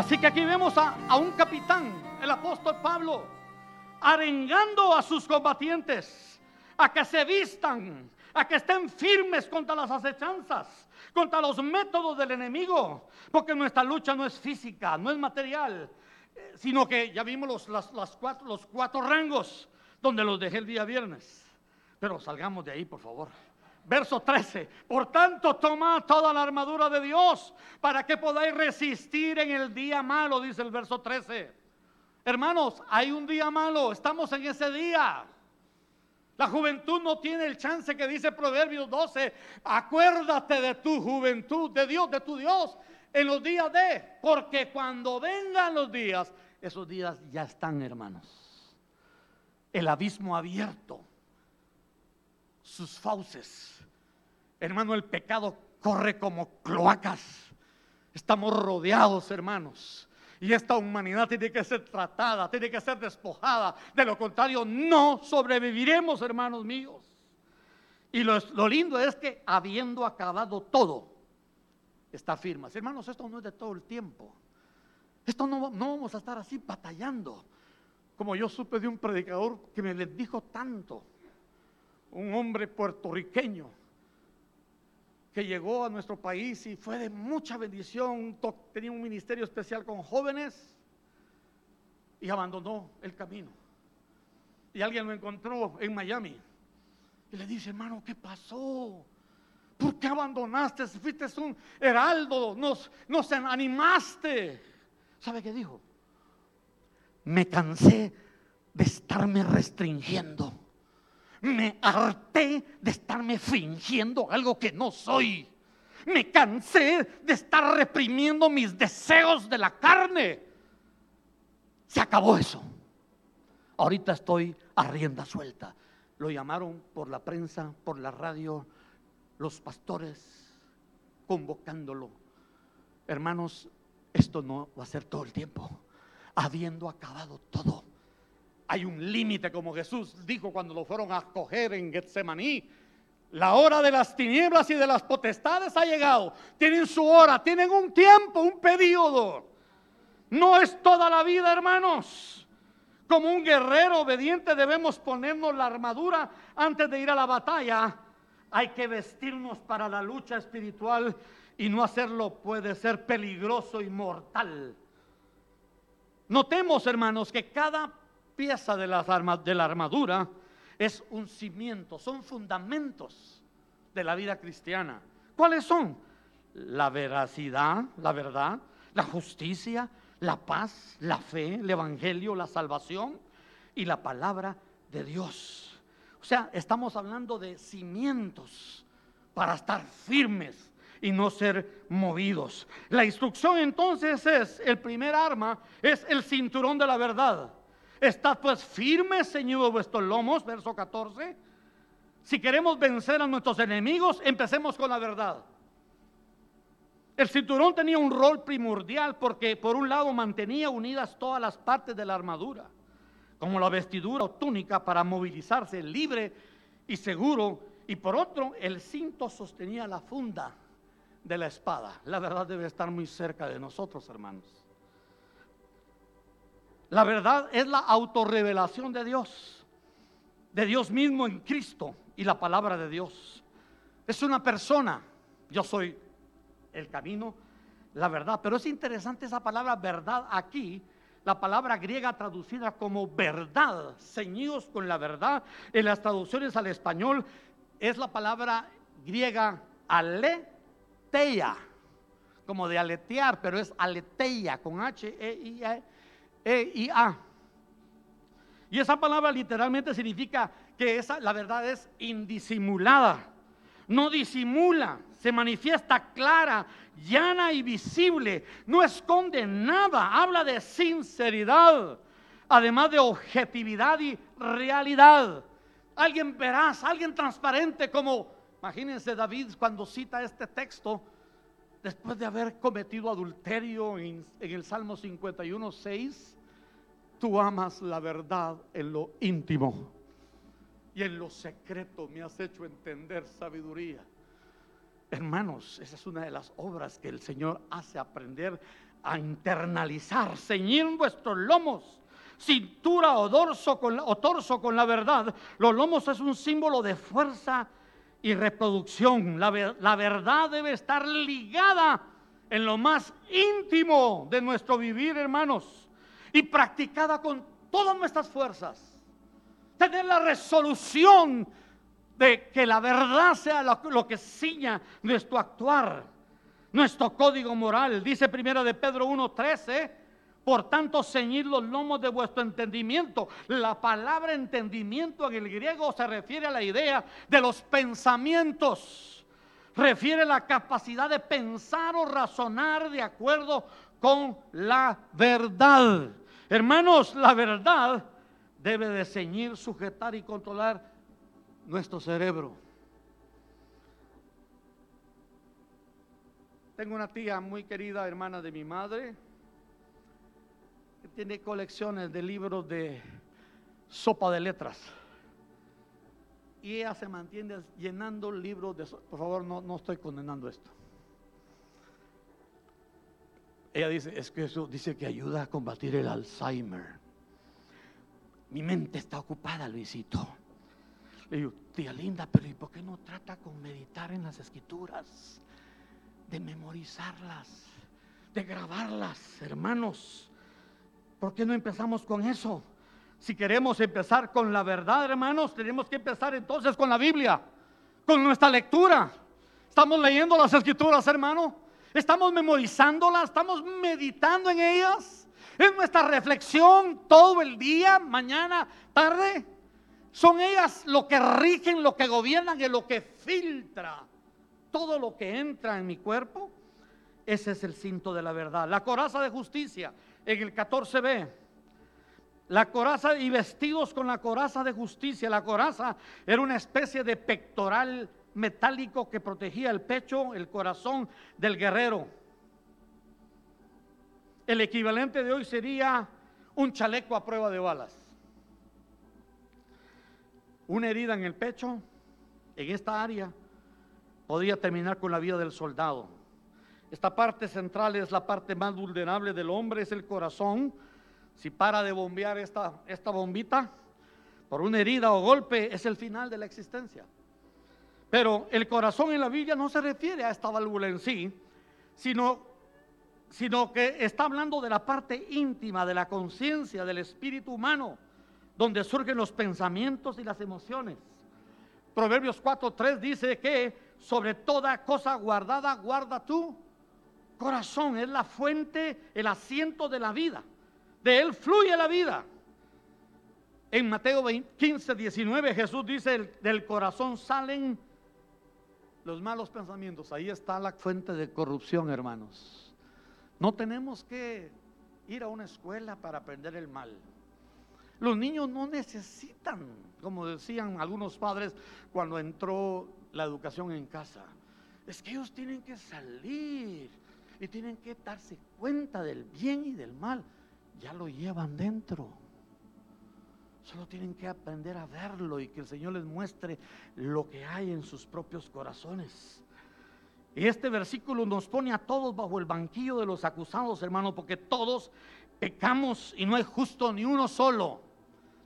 Así que aquí vemos a, un capitán, el apóstol Pablo, arengando a sus combatientes a que se vistan, a que estén firmes contra las acechanzas, contra los métodos del enemigo, porque nuestra lucha no es física, no es material, eh, sino que ya vimos los cuatro rangos donde los dejé el día viernes. Pero salgamos de ahí, por favor. Verso 13. Por tanto, tomad toda la armadura de Dios para que podáis resistir en el día malo, dice el verso 13. Hermanos, hay un día malo, estamos en ese día. La juventud no tiene el chance que dice Proverbios 12. Acuérdate de tu juventud, de Dios, de tu Dios, en los días de. Porque cuando vengan los días, esos días ya están, hermanos. El abismo abierto, sus fauces. Hermano, el pecado corre como cloacas. Estamos rodeados, hermanos. Y esta humanidad tiene que ser tratada, tiene que ser despojada. De lo contrario, no sobreviviremos, hermanos míos. Y lo, lo lindo es que habiendo acabado todo, está firme. Hermanos, esto no es de todo el tiempo. Esto no, no vamos a estar así batallando. Como yo supe de un predicador que me les dijo tanto. Un hombre puertorriqueño que llegó a nuestro país y fue de mucha bendición, tenía un ministerio especial con jóvenes y abandonó el camino. Y alguien lo encontró en Miami y le dice, hermano, ¿qué pasó? ¿Por qué abandonaste? Fuiste un heraldo, nos, nos animaste. ¿Sabe qué dijo? Me cansé de estarme restringiendo. Me harté de estarme fingiendo algo que no soy. Me cansé de estar reprimiendo mis deseos de la carne. Se acabó eso. Ahorita estoy a rienda suelta. Lo llamaron por la prensa, por la radio, los pastores convocándolo. Hermanos, esto no va a ser todo el tiempo. Habiendo acabado todo. Hay un límite, como Jesús dijo cuando lo fueron a coger en Getsemaní. La hora de las tinieblas y de las potestades ha llegado. Tienen su hora, tienen un tiempo, un periodo. No es toda la vida, hermanos. Como un guerrero obediente debemos ponernos la armadura antes de ir a la batalla. Hay que vestirnos para la lucha espiritual y no hacerlo puede ser peligroso y mortal. Notemos, hermanos, que cada pieza de, las arma- de la armadura es un cimiento, son fundamentos de la vida cristiana. ¿Cuáles son? La veracidad, la verdad, la justicia, la paz, la fe, el evangelio, la salvación y la palabra de Dios. O sea, estamos hablando de cimientos para estar firmes y no ser movidos. La instrucción entonces es, el primer arma es el cinturón de la verdad. Estad pues firmes, ceñidos vuestros lomos, verso 14. Si queremos vencer a nuestros enemigos, empecemos con la verdad. El cinturón tenía un rol primordial porque por un lado mantenía unidas todas las partes de la armadura, como la vestidura o túnica para movilizarse libre y seguro, y por otro el cinto sostenía la funda de la espada. La verdad debe estar muy cerca de nosotros, hermanos. La verdad es la autorrevelación de Dios, de Dios mismo en Cristo y la palabra de Dios. Es una persona, yo soy el camino, la verdad. Pero es interesante esa palabra verdad aquí, la palabra griega traducida como verdad, ceñidos con la verdad. En las traducciones al español es la palabra griega aletheia, como de aletear, pero es aletheia con H, E, A, E, I, A. Y esa palabra literalmente significa que esa, la verdad es indisimulada no disimula, se manifiesta clara, llana y visible, no esconde nada, habla de sinceridad, además de objetividad y realidad. Alguien veraz, alguien transparente, como, imagínense David cuando cita este texto, después de haber cometido adulterio en, el Salmo 51, 6, tú amas la verdad en lo íntimo y en lo secreto me has hecho entender sabiduría. Hermanos, esa es una de las obras que el Señor hace aprender a internalizar, ceñir vuestros lomos, cintura o, dorso con, o torso con la verdad. Los lomos es un símbolo de fuerza y reproducción. La, verdad debe estar ligada en lo más íntimo de nuestro vivir, hermanos, y practicada con todas nuestras fuerzas. Tener la resolución de que la verdad sea lo, que ciña nuestro actuar, nuestro código moral. Dice primero de Pedro 1:13, por tanto ceñid los lomos de vuestro entendimiento. La palabra entendimiento en el griego se refiere a la idea de los pensamientos refiere la capacidad de pensar o razonar de acuerdo con la verdad. Hermanos, la verdad debe de ceñir, sujetar y controlar nuestro cerebro. Tengo una tía muy querida, hermana de mi madre, tiene colecciones de libros de sopa de letras y ella se mantiene llenando libros de... Por favor, no, no estoy condenando esto. Ella dice, es que eso dice que ayuda a combatir el Alzheimer. Mi mente está ocupada, Luisito. Le digo, tía linda, pero ¿y por qué no trata con meditar en las escrituras? De memorizarlas, de grabarlas, hermanos. ¿Por qué no empezamos con eso? Si queremos empezar con la verdad, hermanos, tenemos que empezar entonces con la Biblia, con nuestra lectura. Estamos leyendo las escrituras, hermano. Estamos memorizándolas, estamos meditando en ellas. Es nuestra reflexión todo el día, mañana, tarde. Son ellas lo que rigen, lo que gobiernan y lo que filtra todo lo que entra en mi cuerpo. Ese es el cinto de la verdad. La coraza de justicia en el 14b la coraza y vestidos con la coraza de justicia. La coraza era una especie de pectoral metálico que protegía el pecho, el corazón del guerrero. El equivalente de hoy sería un chaleco a prueba de balas. Una herida en el pecho, en esta área, podría terminar con la vida del soldado. Esta parte central es la parte más vulnerable del hombre, es el corazón si para de bombear esta, esta bombita por una herida o golpe, es el final de la existencia. Pero el corazón en la Biblia no se refiere a esta válvula en sí, sino, sino que está hablando de la parte íntima, de la conciencia, del espíritu humano, donde surgen los pensamientos y las emociones. Proverbios 4.3 dice que sobre toda cosa guardada, guarda tu corazón. Es la fuente, el asiento de la vida. De él fluye la vida. En Mateo 15, 19 Jesús dice, del corazón salen los malos pensamientos. Ahí está la fuente de corrupción, hermanos. No tenemos que ir a una escuela para aprender el mal. Los niños no necesitan, como decían algunos padres cuando entró la educación en casa. Es que ellos tienen que salir y tienen que darse cuenta del bien y del mal ya lo llevan dentro. Solo tienen que aprender a verlo y que el Señor les muestre lo que hay en sus propios corazones. Y este versículo nos pone a todos bajo el banquillo de los acusados, hermano, porque todos pecamos y no es justo ni uno solo.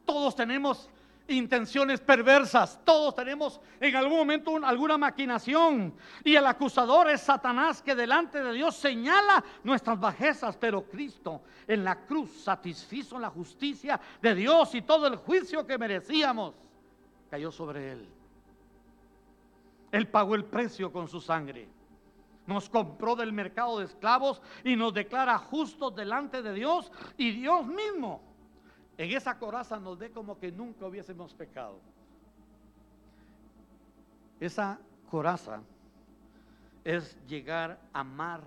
Todos tenemos intenciones perversas. Todos tenemos en algún momento alguna maquinación. Y el acusador es Satanás que delante de Dios señala nuestras bajezas. Pero Cristo en la cruz satisfizo la justicia de Dios y todo el juicio que merecíamos cayó sobre él. Él pagó el precio con su sangre. Nos compró del mercado de esclavos y nos declara justos delante de Dios y Dios mismo en esa coraza nos dé como que nunca hubiésemos pecado. Esa coraza es llegar a amar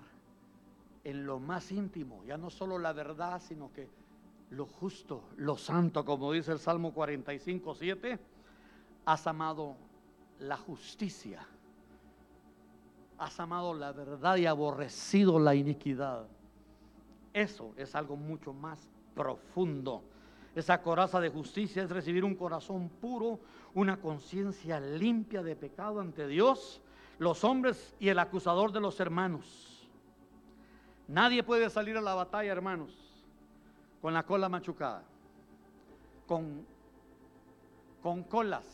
en lo más íntimo, ya no solo la verdad, sino que lo justo, lo santo, como dice el Salmo 45, 7, has amado la justicia, has amado la verdad y aborrecido la iniquidad. Eso es algo mucho más profundo esa coraza de justicia es recibir un corazón puro, una conciencia limpia de pecado ante Dios, los hombres y el acusador de los hermanos. Nadie puede salir a la batalla, hermanos, con la cola machucada, con, con colas.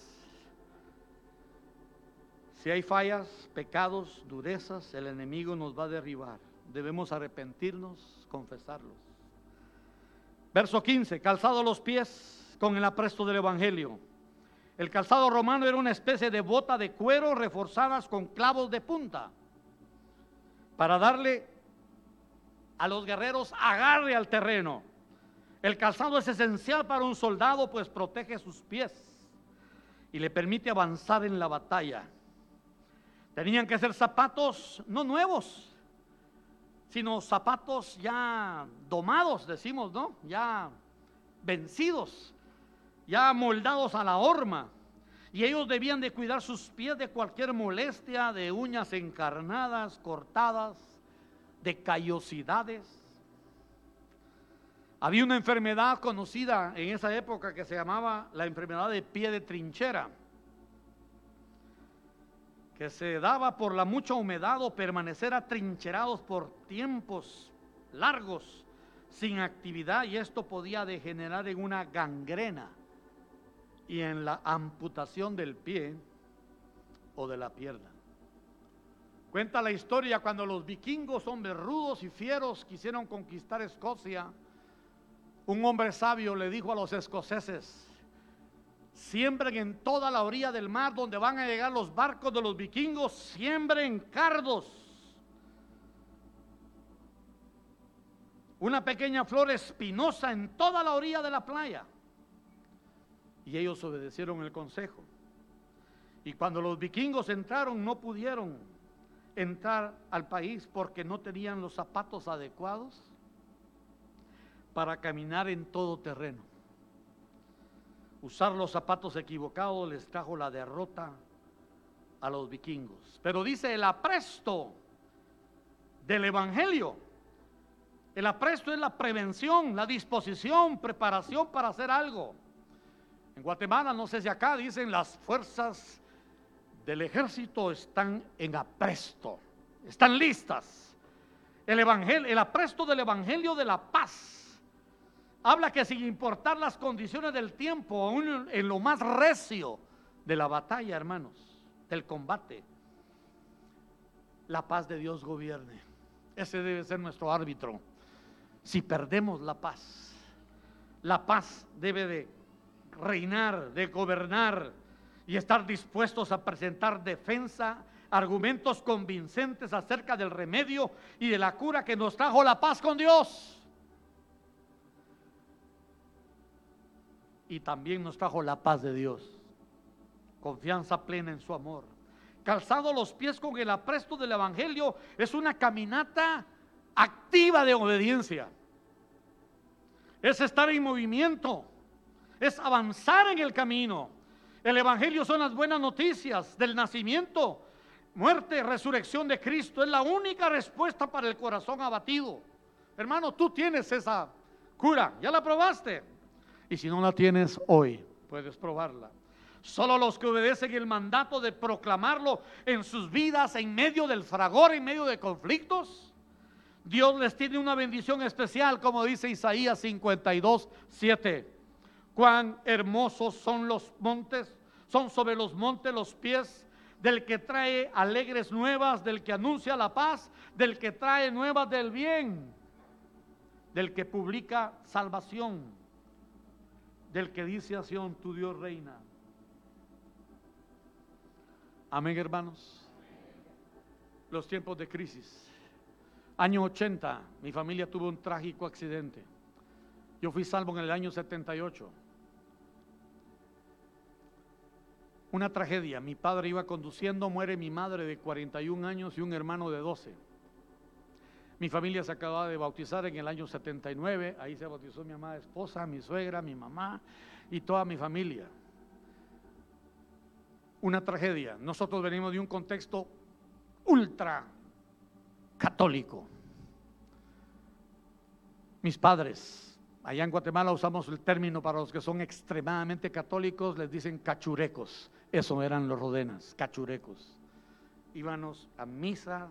Si hay fallas, pecados, durezas, el enemigo nos va a derribar. Debemos arrepentirnos, confesarlos. Verso 15, calzado los pies con el apresto del Evangelio. El calzado romano era una especie de bota de cuero reforzadas con clavos de punta para darle a los guerreros agarre al terreno. El calzado es esencial para un soldado pues protege sus pies y le permite avanzar en la batalla. Tenían que ser zapatos no nuevos, sino zapatos ya domados, decimos, ¿no? Ya vencidos, ya moldados a la horma. Y ellos debían de cuidar sus pies de cualquier molestia, de uñas encarnadas, cortadas, de callosidades. Había una enfermedad conocida en esa época que se llamaba la enfermedad de pie de trinchera, que se daba por la mucha humedad o permanecer atrincherados por tiempos largos sin actividad y esto podía degenerar en una gangrena y en la amputación del pie o de la pierna. Cuenta la historia cuando los vikingos, hombres rudos y fieros, quisieron conquistar Escocia. Un hombre sabio le dijo a los escoceses, siembren en toda la orilla del mar donde van a llegar los barcos de los vikingos, siembren cardos. Una pequeña flor espinosa en toda la orilla de la playa. Y ellos obedecieron el consejo. Y cuando los vikingos entraron, no pudieron entrar al país porque no tenían los zapatos adecuados para caminar en todo terreno. Usar los zapatos equivocados les trajo la derrota a los vikingos. Pero dice el apresto del Evangelio. El apresto es la prevención, la disposición, preparación para hacer algo. En Guatemala, no sé si acá dicen las fuerzas del ejército están en apresto, están listas. El evangelio, el apresto del evangelio de la paz habla que sin importar las condiciones del tiempo, aún en lo más recio de la batalla, hermanos, del combate, la paz de Dios gobierne. Ese debe ser nuestro árbitro. Si perdemos la paz, la paz debe de reinar, de gobernar y estar dispuestos a presentar defensa, argumentos convincentes acerca del remedio y de la cura que nos trajo la paz con Dios. Y también nos trajo la paz de Dios, confianza plena en su amor. Calzado los pies con el apresto del Evangelio es una caminata activa de obediencia. Es estar en movimiento es avanzar en el camino. El Evangelio son las buenas noticias del nacimiento, muerte, resurrección de Cristo. Es la única respuesta para el corazón abatido. Hermano, tú tienes esa cura, ya la probaste. Y si no la tienes hoy, puedes probarla. Solo los que obedecen el mandato de proclamarlo en sus vidas, en medio del fragor, en medio de conflictos, Dios les tiene una bendición especial, como dice Isaías 52, 7 cuán hermosos son los montes, son sobre los montes los pies del que trae alegres nuevas, del que anuncia la paz, del que trae nuevas del bien, del que publica salvación, del que dice a tu Dios reina. Amén, hermanos. Los tiempos de crisis. Año 80, mi familia tuvo un trágico accidente. Yo fui salvo en el año 78. Una tragedia. Mi padre iba conduciendo, muere mi madre de 41 años y un hermano de 12. Mi familia se acababa de bautizar en el año 79. Ahí se bautizó mi amada esposa, mi suegra, mi mamá y toda mi familia. Una tragedia. Nosotros venimos de un contexto ultra católico. Mis padres Allá en Guatemala usamos el término para los que son extremadamente católicos, les dicen cachurecos. Eso eran los rodenas, cachurecos. Íbamos a misa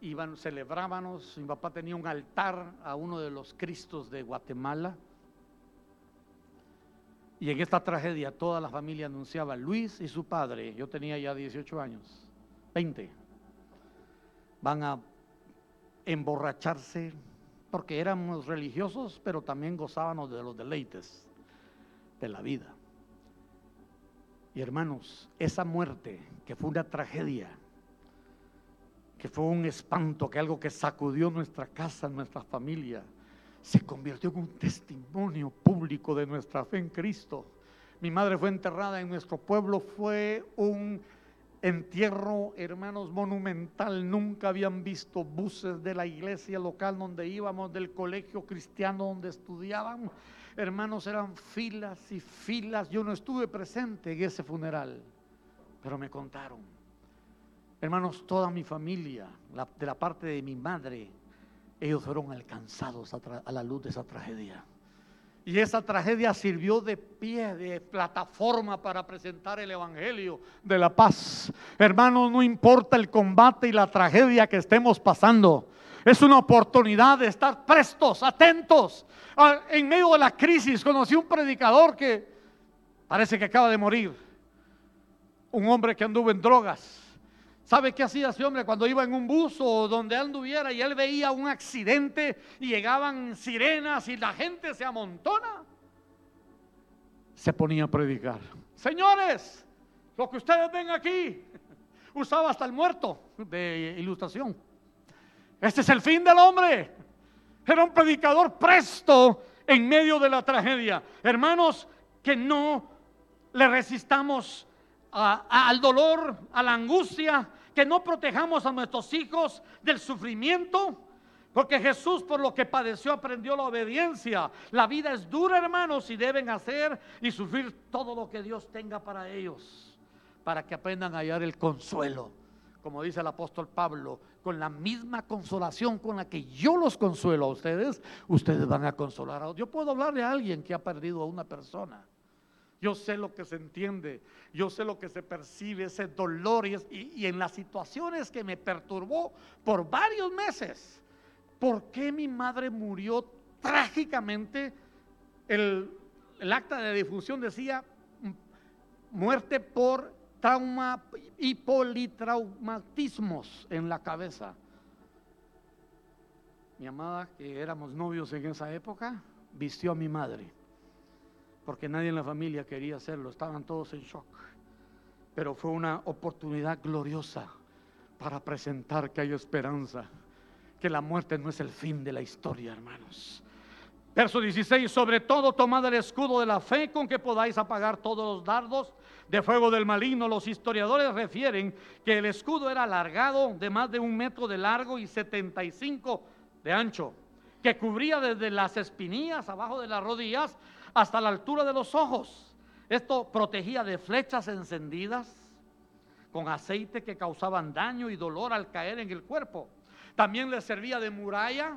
iban, celebrábamos, mi papá tenía un altar a uno de los Cristos de Guatemala. Y en esta tragedia toda la familia anunciaba, Luis y su padre, yo tenía ya 18 años, 20, van a emborracharse porque éramos religiosos, pero también gozábamos de los deleites de la vida. Y hermanos, esa muerte, que fue una tragedia, que fue un espanto, que algo que sacudió nuestra casa, nuestra familia, se convirtió en un testimonio público de nuestra fe en Cristo. Mi madre fue enterrada en nuestro pueblo, fue un entierro, hermanos, monumental. Nunca habían visto buses de la iglesia local donde íbamos, del colegio cristiano donde estudiábamos. Hermanos, eran filas y filas. Yo no estuve presente en ese funeral, pero me contaron. Hermanos, toda mi familia, de la parte de mi madre, ellos fueron alcanzados a la luz de esa tragedia. Y esa tragedia sirvió de pie, de plataforma para presentar el Evangelio de la paz. Hermanos, no importa el combate y la tragedia que estemos pasando. Es una oportunidad de estar prestos, atentos. Ah, en medio de la crisis conocí un predicador que parece que acaba de morir. Un hombre que anduvo en drogas ¿Sabe qué hacía ese hombre cuando iba en un bus o donde anduviera y él veía un accidente y llegaban sirenas y la gente se amontona? Se ponía a predicar. Señores, lo que ustedes ven aquí, usaba hasta el muerto de ilustración. Este es el fin del hombre. Era un predicador presto en medio de la tragedia. Hermanos, que no le resistamos al dolor, a la angustia, que no protejamos a nuestros hijos del sufrimiento. Porque Jesús por lo que padeció aprendió la obediencia. La vida es dura, hermanos, y deben hacer y sufrir todo lo que Dios tenga para ellos, para que aprendan a hallar el consuelo. Como dice el apóstol Pablo, con la misma consolación con la que yo los consuelo a ustedes, ustedes van a consolar a otros. Yo puedo hablarle a alguien que ha perdido a una persona. Yo sé lo que se entiende, yo sé lo que se percibe, ese dolor y, en las situaciones que me perturbó por varios meses. ¿Por qué mi madre murió trágicamente? El, acta de difusión decía muerte por trauma y politraumatismos en la cabeza. Mi amada, que éramos novios en esa época, vistió a mi madre porque nadie en la familia quería hacerlo, estaban todos en shock. Pero fue una oportunidad gloriosa para presentar que hay esperanza, que la muerte no es el fin de la historia, hermanos. Verso 16, sobre todo tomad el escudo de la fe con que podáis apagar todos los dardos de fuego del maligno. Los historiadores refieren que el escudo era alargado de más de un metro de largo y 75 de ancho, que cubría desde las espinillas abajo de las rodillas hasta la altura de los ojos. Esto protegía de flechas encendidas con aceite que causaban daño y dolor al caer en el cuerpo. También le servía de muralla,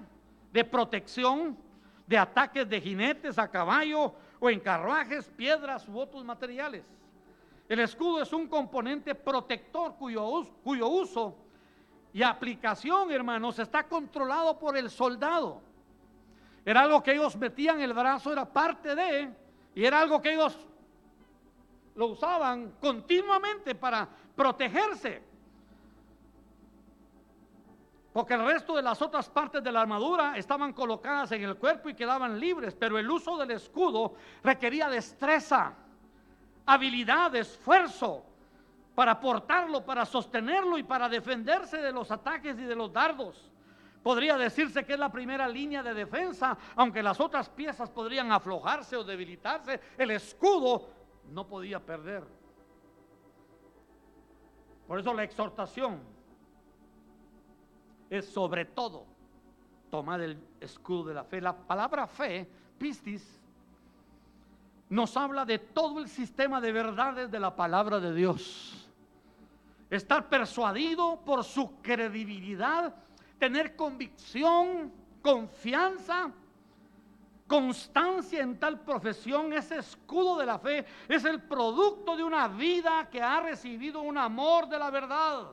de protección, de ataques de jinetes a caballo o en carruajes, piedras u otros materiales. El escudo es un componente protector cuyo, cuyo uso y aplicación, hermanos, está controlado por el soldado. Era algo que ellos metían el brazo, era parte de, y era algo que ellos lo usaban continuamente para protegerse. Porque el resto de las otras partes de la armadura estaban colocadas en el cuerpo y quedaban libres, pero el uso del escudo requería destreza, habilidad, esfuerzo para portarlo, para sostenerlo y para defenderse de los ataques y de los dardos. Podría decirse que es la primera línea de defensa, aunque las otras piezas podrían aflojarse o debilitarse, el escudo no podía perder. Por eso la exhortación es sobre todo tomar el escudo de la fe. La palabra fe, pistis, nos habla de todo el sistema de verdades de la palabra de Dios. Estar persuadido por su credibilidad tener convicción, confianza, constancia en tal profesión, ese escudo de la fe es el producto de una vida que ha recibido un amor de la verdad.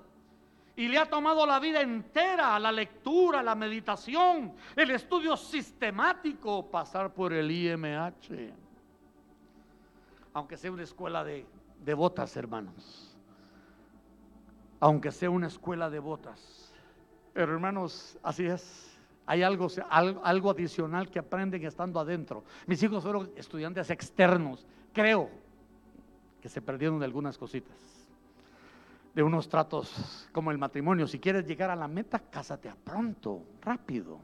Y le ha tomado la vida entera, la lectura, la meditación, el estudio sistemático, pasar por el IMH. Aunque sea una escuela de, de botas, hermanos. Aunque sea una escuela de botas. Pero hermanos, así es. Hay algo, algo, adicional que aprenden estando adentro. Mis hijos fueron estudiantes externos. Creo que se perdieron de algunas cositas. De unos tratos como el matrimonio. Si quieres llegar a la meta, cásate a pronto, rápido.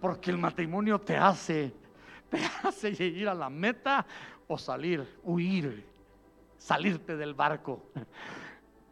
Porque el matrimonio te hace, te hace ir a la meta o salir, huir, salirte del barco.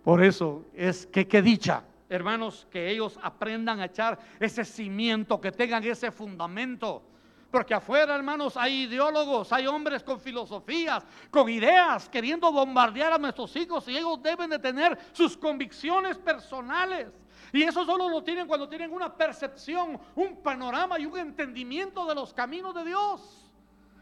Por eso es que qué dicha hermanos, que ellos aprendan a echar ese cimiento, que tengan ese fundamento. Porque afuera, hermanos, hay ideólogos, hay hombres con filosofías, con ideas, queriendo bombardear a nuestros hijos y ellos deben de tener sus convicciones personales. Y eso solo lo tienen cuando tienen una percepción, un panorama y un entendimiento de los caminos de Dios.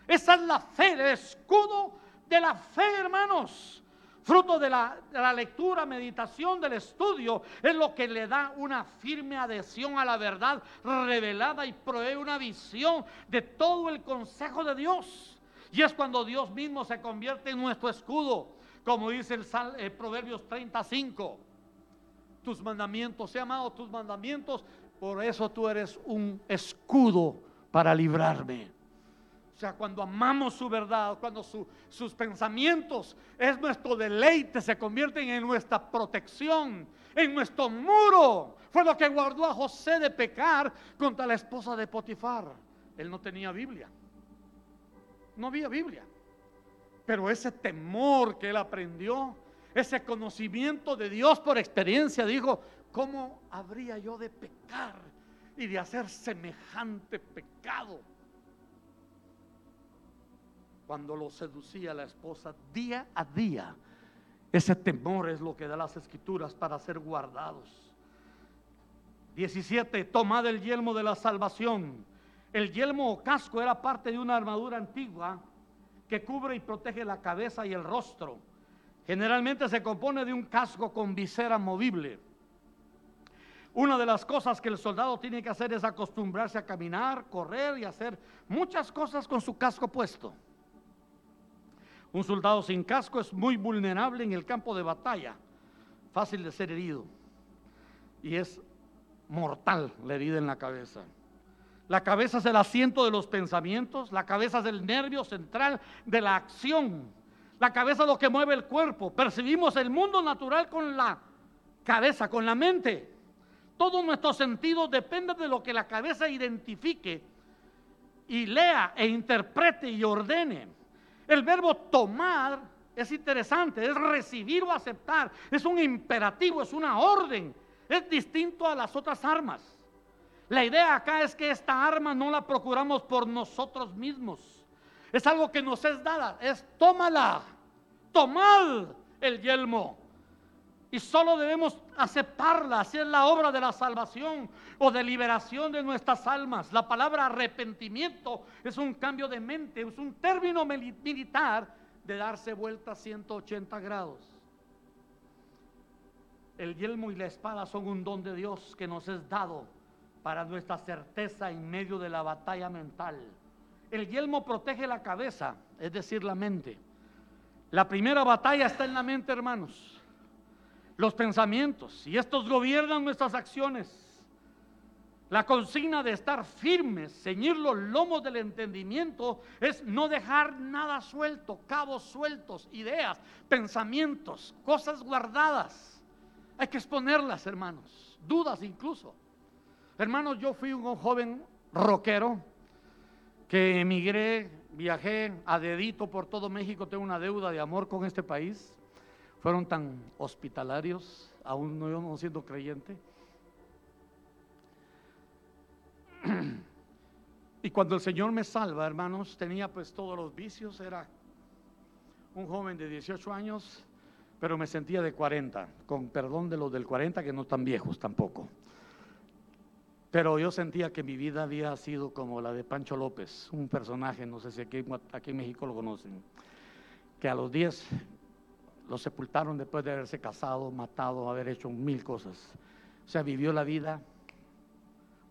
Esa es la fe, el escudo de la fe, hermanos fruto de la, lectura, meditación, del estudio, es lo que le da una firme adhesión a la verdad revelada y provee una visión de todo el consejo de Dios. Y es cuando Dios mismo se convierte en nuestro escudo, como dice el, eh, Proverbios 35. Tus mandamientos, he amado tus mandamientos, por eso tú eres un escudo para librarme. O sea, cuando amamos su verdad, cuando sus pensamientos es nuestro deleite, se convierten en nuestra protección, en nuestro muro. Fue lo que guardó a José de pecar contra la esposa de Potifar. Él no tenía Biblia. No había Biblia. Pero ese temor que él aprendió, ese conocimiento de Dios por experiencia, dijo, ¿cómo habría yo de pecar y de hacer semejante pecado? Cuando lo seducía la esposa día a día. Ese temor es lo que da las escrituras para ser guardados. 17. Tomad el yelmo de la salvación. El yelmo o casco era parte de una armadura antigua que cubre y protege la cabeza y el rostro. Generalmente se compone de un casco con visera movible. Una de las cosas que el soldado tiene que hacer es acostumbrarse a caminar, correr y hacer muchas cosas con su casco puesto. Un soldado sin casco es muy vulnerable en el campo de batalla, fácil de ser herido. Y es mortal la herida en la cabeza. La cabeza es el asiento de los pensamientos, la cabeza es el nervio central de la acción. La cabeza es lo que mueve el cuerpo. Percibimos el mundo natural con la cabeza, con la mente. Todos nuestros sentidos dependen de lo que la cabeza identifique y lea e interprete y ordene. El verbo tomar es interesante, es recibir o aceptar, es un imperativo, es una orden, es distinto a las otras armas. La idea acá es que esta arma no la procuramos por nosotros mismos, es algo que nos es dada, es tómala, tomad el yelmo. Y solo debemos aceptarla, es la obra de la salvación o de liberación de nuestras almas. La palabra arrepentimiento es un cambio de mente, es un término militar de darse vuelta a 180 grados. El yelmo y la espada son un don de Dios que nos es dado para nuestra certeza en medio de la batalla mental. El yelmo protege la cabeza, es decir, la mente. La primera batalla está en la mente, hermanos los pensamientos y estos gobiernan nuestras acciones. La consigna de estar firmes, ceñir los lomos del entendimiento, es no dejar nada suelto, cabos sueltos, ideas, pensamientos, cosas guardadas. Hay que exponerlas, hermanos, dudas incluso. Hermanos, yo fui un joven rockero que emigré, viajé a dedito por todo México, tengo una deuda de amor con este país fueron tan hospitalarios, aún no, no siendo creyente. Y cuando el Señor me salva, hermanos, tenía pues todos los vicios, era un joven de 18 años, pero me sentía de 40, con perdón de los del 40 que no tan viejos tampoco. Pero yo sentía que mi vida había sido como la de Pancho López, un personaje, no sé si aquí, aquí en México lo conocen, que a los 10 lo sepultaron después de haberse casado, matado, haber hecho mil cosas. O sea, vivió la vida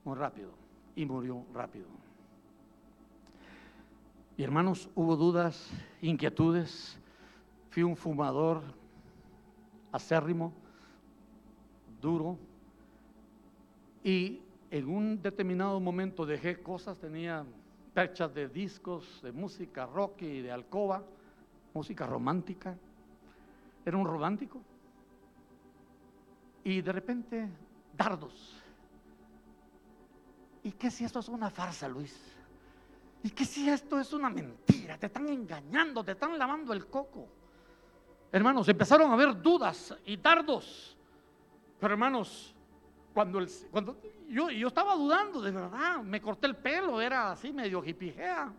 muy rápido y murió rápido. Y hermanos, hubo dudas, inquietudes. Fui un fumador acérrimo, duro. Y en un determinado momento dejé cosas, tenía perchas de discos, de música rock y de alcoba, música romántica. Era un romántico. Y de repente, dardos. ¿Y qué si esto es una farsa, Luis? ¿Y qué si esto es una mentira? Te están engañando, te están lavando el coco. Hermanos, empezaron a haber dudas y dardos. Pero hermanos, cuando, el, cuando yo, yo estaba dudando, de verdad, me corté el pelo, era así medio hipijea.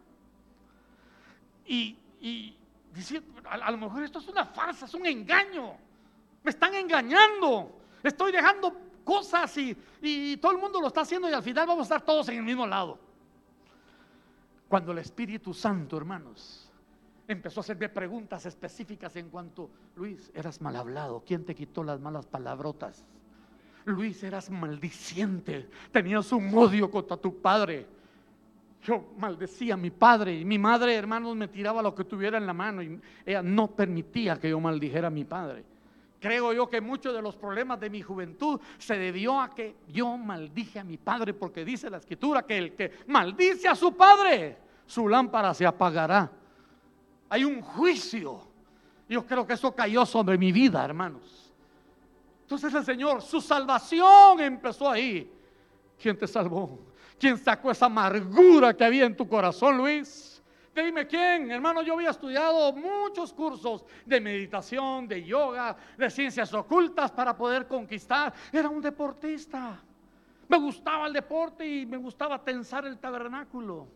Y, y decía, a, lo mejor esto es una farsa, es un engaño. Me están engañando. Estoy dejando cosas y, y todo el mundo lo está haciendo y al final vamos a estar todos en el mismo lado. Cuando el Espíritu Santo, hermanos, empezó a hacerme preguntas específicas en cuanto, Luis, eras mal hablado, ¿quién te quitó las malas palabrotas? Luis, eras maldiciente, tenías un odio contra tu padre. Yo maldecía a mi padre y mi madre, hermanos, me tiraba lo que tuviera en la mano y ella no permitía que yo maldijera a mi padre. Creo yo que muchos de los problemas de mi juventud se debió a que yo maldije a mi padre, porque dice la escritura que el que maldice a su padre, su lámpara se apagará. Hay un juicio. Yo creo que eso cayó sobre mi vida, hermanos. Entonces el Señor, su salvación empezó ahí. ¿Quién te salvó? ¿Quién sacó esa amargura que había en tu corazón, Luis? Dime quién, hermano, yo había estudiado muchos cursos de meditación, de yoga, de ciencias ocultas para poder conquistar. Era un deportista. Me gustaba el deporte y me gustaba tensar el tabernáculo.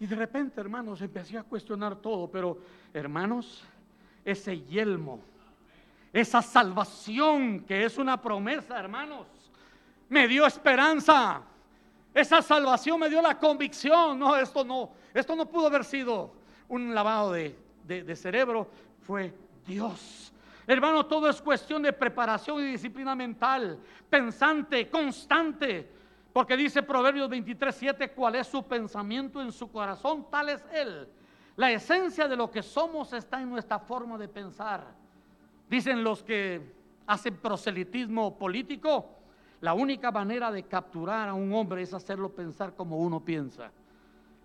Y de repente, hermanos, empecé a cuestionar todo, pero hermanos, ese yelmo esa salvación que es una promesa, hermanos, me dio esperanza. Esa salvación me dio la convicción. No, esto no, esto no pudo haber sido un lavado de, de cerebro, fue Dios. Hermano, todo es cuestión de preparación y disciplina mental, pensante, constante. Porque dice Proverbios 23, 7, cuál es su pensamiento en su corazón, tal es él. La esencia de lo que somos está en nuestra forma de pensar. Dicen los que hacen proselitismo político, la única manera de capturar a un hombre es hacerlo pensar como uno piensa.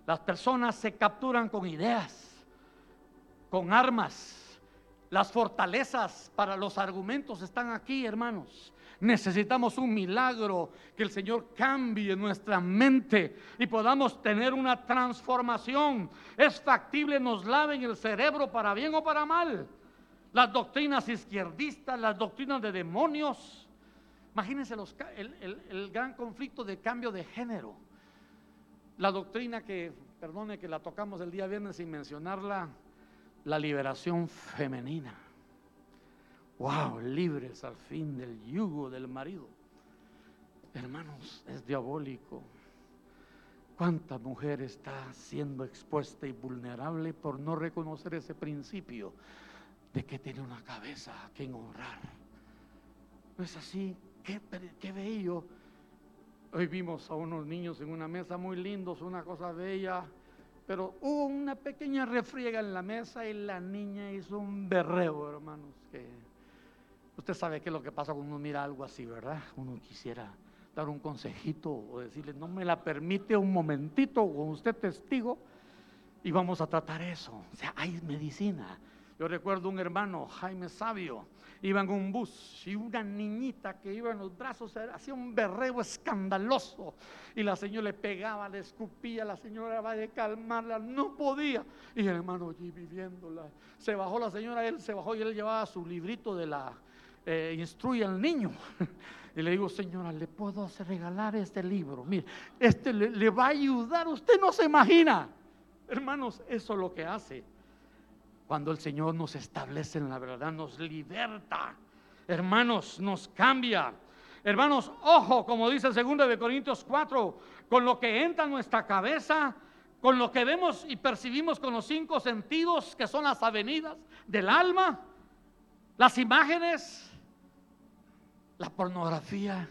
Las personas se capturan con ideas, con armas. Las fortalezas para los argumentos están aquí, hermanos. Necesitamos un milagro, que el Señor cambie nuestra mente y podamos tener una transformación. Es factible, nos laven el cerebro para bien o para mal las doctrinas izquierdistas, las doctrinas de demonios. Imagínense el, gran conflicto de cambio de género. La doctrina que, perdone que la tocamos el día viernes sin mencionarla, la liberación femenina. Wow, libres al fin del yugo del marido. Hermanos, es diabólico. ¿Cuánta mujer está siendo expuesta y vulnerable por no reconocer ese principio de que tiene una cabeza a quien honrar. ¿No es así? Qué, bello. Hoy vimos a unos niños en una mesa muy lindos, una cosa bella, pero hubo una pequeña refriega en la mesa y la niña hizo un berreo, hermanos, usted sabe qué es lo que pasa cuando uno mira algo así, ¿verdad? Uno quisiera dar un consejito o decirle, no me la permite un momentito con usted testigo y vamos a tratar eso. O sea, hay medicina. Yo recuerdo un hermano, Jaime Sabio, iba en un bus y una niñita que iba en los brazos hacía un berreo escandaloso y la señora le pegaba, le escupía, la señora va a calmarla, no podía. Y el hermano allí viviéndola, se bajó la señora, él se bajó y él llevaba su librito de la eh, instruye al niño. Y le digo, señora, ¿le puedo regalar este libro? Mire, este le, le va a ayudar, usted no se imagina. Hermanos, eso es lo que hace cuando el Señor nos establece en la verdad, nos liberta. Hermanos, nos cambia. Hermanos, ojo, como dice el segundo de Corintios 4, con lo que entra en nuestra cabeza, con lo que vemos y percibimos con los cinco sentidos, que son las avenidas del alma, las imágenes, la pornografía.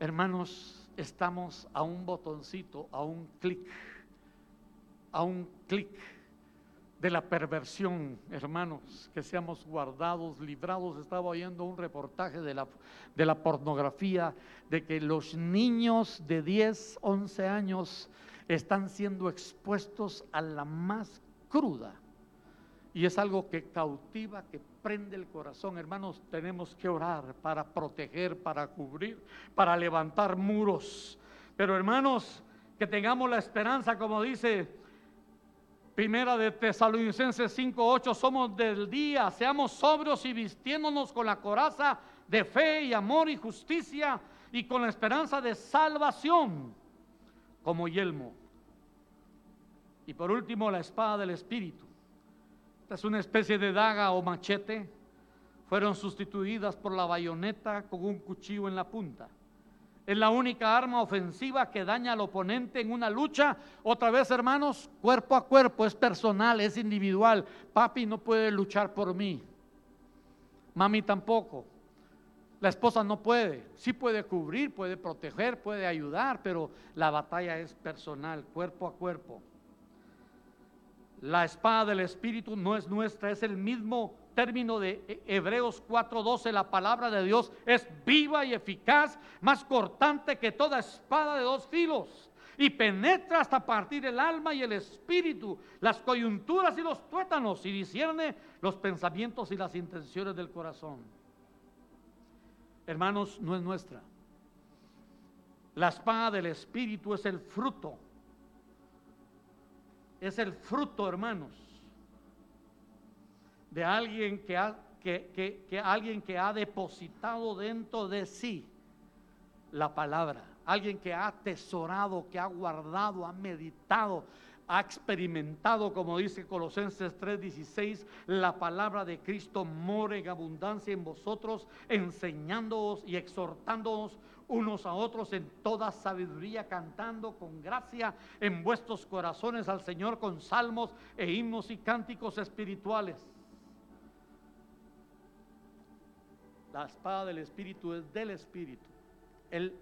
Hermanos, estamos a un botoncito, a un clic, a un clic de la perversión, hermanos, que seamos guardados, librados. Estaba oyendo un reportaje de la, de la pornografía, de que los niños de 10, 11 años están siendo expuestos a la más cruda. Y es algo que cautiva, que prende el corazón. Hermanos, tenemos que orar para proteger, para cubrir, para levantar muros. Pero hermanos, que tengamos la esperanza, como dice Primera de Tesalonicenses 5:8, somos del día, seamos sobrios y vistiéndonos con la coraza de fe y amor y justicia y con la esperanza de salvación como yelmo. Y por último, la espada del Espíritu. Esta es una especie de daga o machete. Fueron sustituidas por la bayoneta con un cuchillo en la punta. Es la única arma ofensiva que daña al oponente en una lucha. Otra vez, hermanos, cuerpo a cuerpo, es personal, es individual. Papi no puede luchar por mí. Mami tampoco. La esposa no puede. Sí puede cubrir, puede proteger, puede ayudar, pero la batalla es personal, cuerpo a cuerpo. La espada del Espíritu no es nuestra, es el mismo término de Hebreos 4:12, la palabra de Dios es viva y eficaz, más cortante que toda espada de dos filos, y penetra hasta partir el alma y el espíritu, las coyunturas y los tuétanos, y discierne los pensamientos y las intenciones del corazón. Hermanos, no es nuestra. La espada del espíritu es el fruto. Es el fruto, hermanos de alguien que ha, que, alguien que ha depositado dentro de sí la palabra, alguien que ha atesorado, que ha guardado, ha meditado, ha experimentado, como dice Colosenses 3:16, la palabra de Cristo more en abundancia en vosotros, enseñándoos y exhortándoos unos a otros en toda sabiduría, cantando con gracia en vuestros corazones al Señor con salmos e himnos y cánticos espirituales La espada del Espíritu es del Espíritu. Él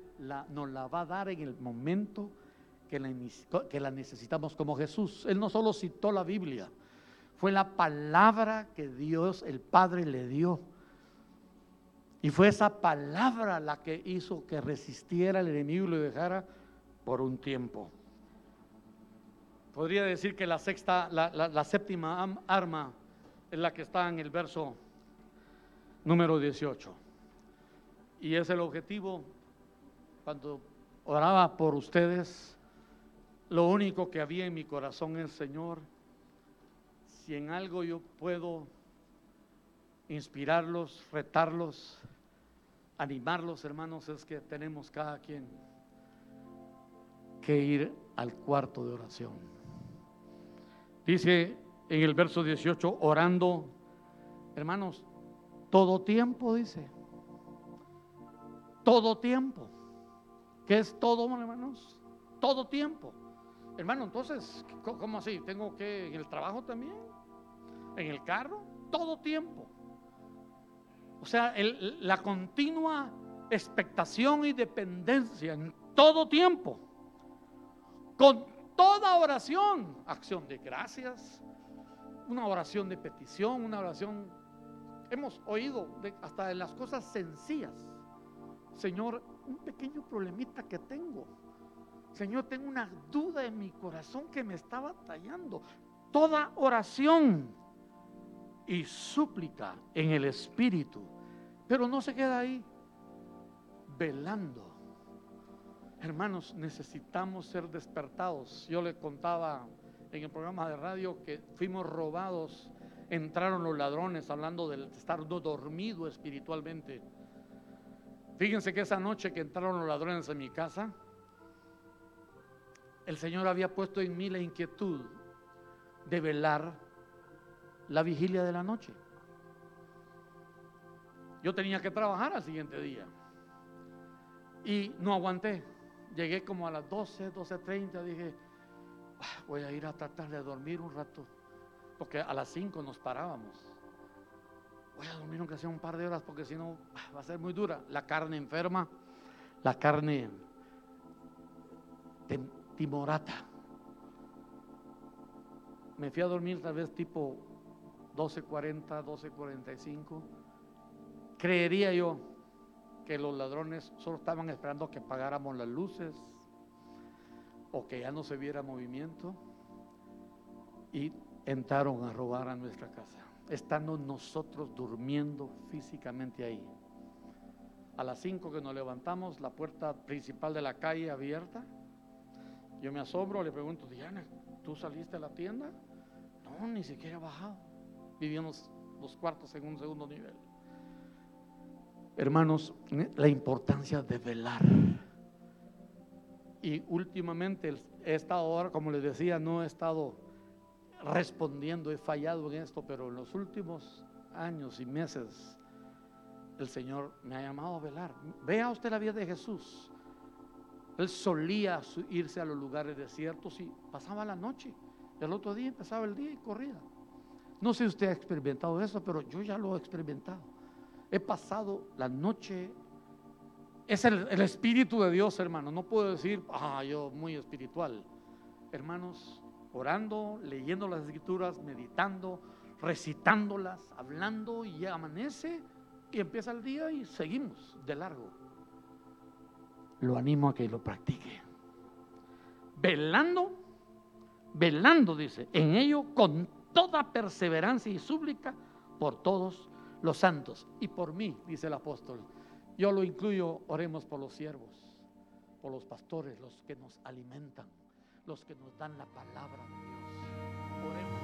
nos la va a dar en el momento que la, necesitamos como Jesús. Él no solo citó la Biblia, fue la palabra que Dios, el Padre, le dio. Y fue esa palabra la que hizo que resistiera el enemigo y lo dejara por un tiempo. Podría decir que la sexta, la, la séptima arma es la que está en el verso número 18. Y es el objetivo, cuando oraba por ustedes, lo único que había en mi corazón es, Señor, si en algo yo puedo inspirarlos, retarlos, animarlos, hermanos, es que tenemos cada quien que ir al cuarto de oración. Dice en el verso 18, orando, hermanos, todo tiempo, dice. Todo tiempo. ¿Qué es todo, hermanos? Todo tiempo. Hermano, entonces, ¿cómo así? ¿Tengo que en el trabajo también? ¿En el carro? Todo tiempo. O sea, la continua expectación y dependencia en todo tiempo. Con toda oración, acción de gracias, una oración de petición, una oración hemos oído hasta de las cosas sencillas. Señor, un pequeño problemita que tengo. Señor, tengo una duda en mi corazón que me está batallando. Toda oración y súplica en el Espíritu. Pero no se queda ahí velando. Hermanos, necesitamos ser despertados. Yo le contaba en el programa de radio que fuimos robados entraron los ladrones hablando de estar dormido espiritualmente. Fíjense que esa noche que entraron los ladrones en mi casa, el Señor había puesto en mí la inquietud de velar la vigilia de la noche. Yo tenía que trabajar al siguiente día y no aguanté. Llegué como a las 12, 12.30, dije, "Ah, voy a ir a tratar de dormir un rato, porque a las 5 nos parábamos. Voy a dormir aunque sea un par de horas, porque si no ah, va a ser muy dura. La carne enferma, la carne timorata. Me fui a dormir tal vez tipo 12.40, 12.45. Creería yo que los ladrones solo estaban esperando que pagáramos las luces o que ya no se viera movimiento y entraron a robar a nuestra casa, estando nosotros durmiendo físicamente ahí. A las 5 que nos levantamos, la puerta principal de la calle abierta. Yo me asombro, le pregunto, Diana, ¿tú saliste a la tienda? No, ni siquiera he bajado. Vivíamos los cuartos en un segundo nivel. Hermanos, la importancia de velar. Y últimamente he estado ahora, como les decía, no he estado respondiendo, he fallado en esto, pero en los últimos años y meses el Señor me ha llamado a velar. Vea usted la vida de Jesús. Él solía irse a los lugares desiertos y pasaba la noche. El otro día empezaba el día y corría. No sé si usted ha experimentado eso, pero yo ya lo he experimentado. He pasado la noche. Es el, el Espíritu de Dios, hermano. No puedo decir, ah, yo muy espiritual. Hermanos, orando, leyendo las escrituras, meditando, recitándolas, hablando y ya amanece y empieza el día y seguimos de largo. Lo animo a que lo practique. Velando, velando, dice, en ello con toda perseverancia y súplica por todos los santos y por mí, dice el apóstol. Yo lo incluyo, oremos por los siervos, por los pastores, los que nos alimentan, los que nos dan la palabra de Dios.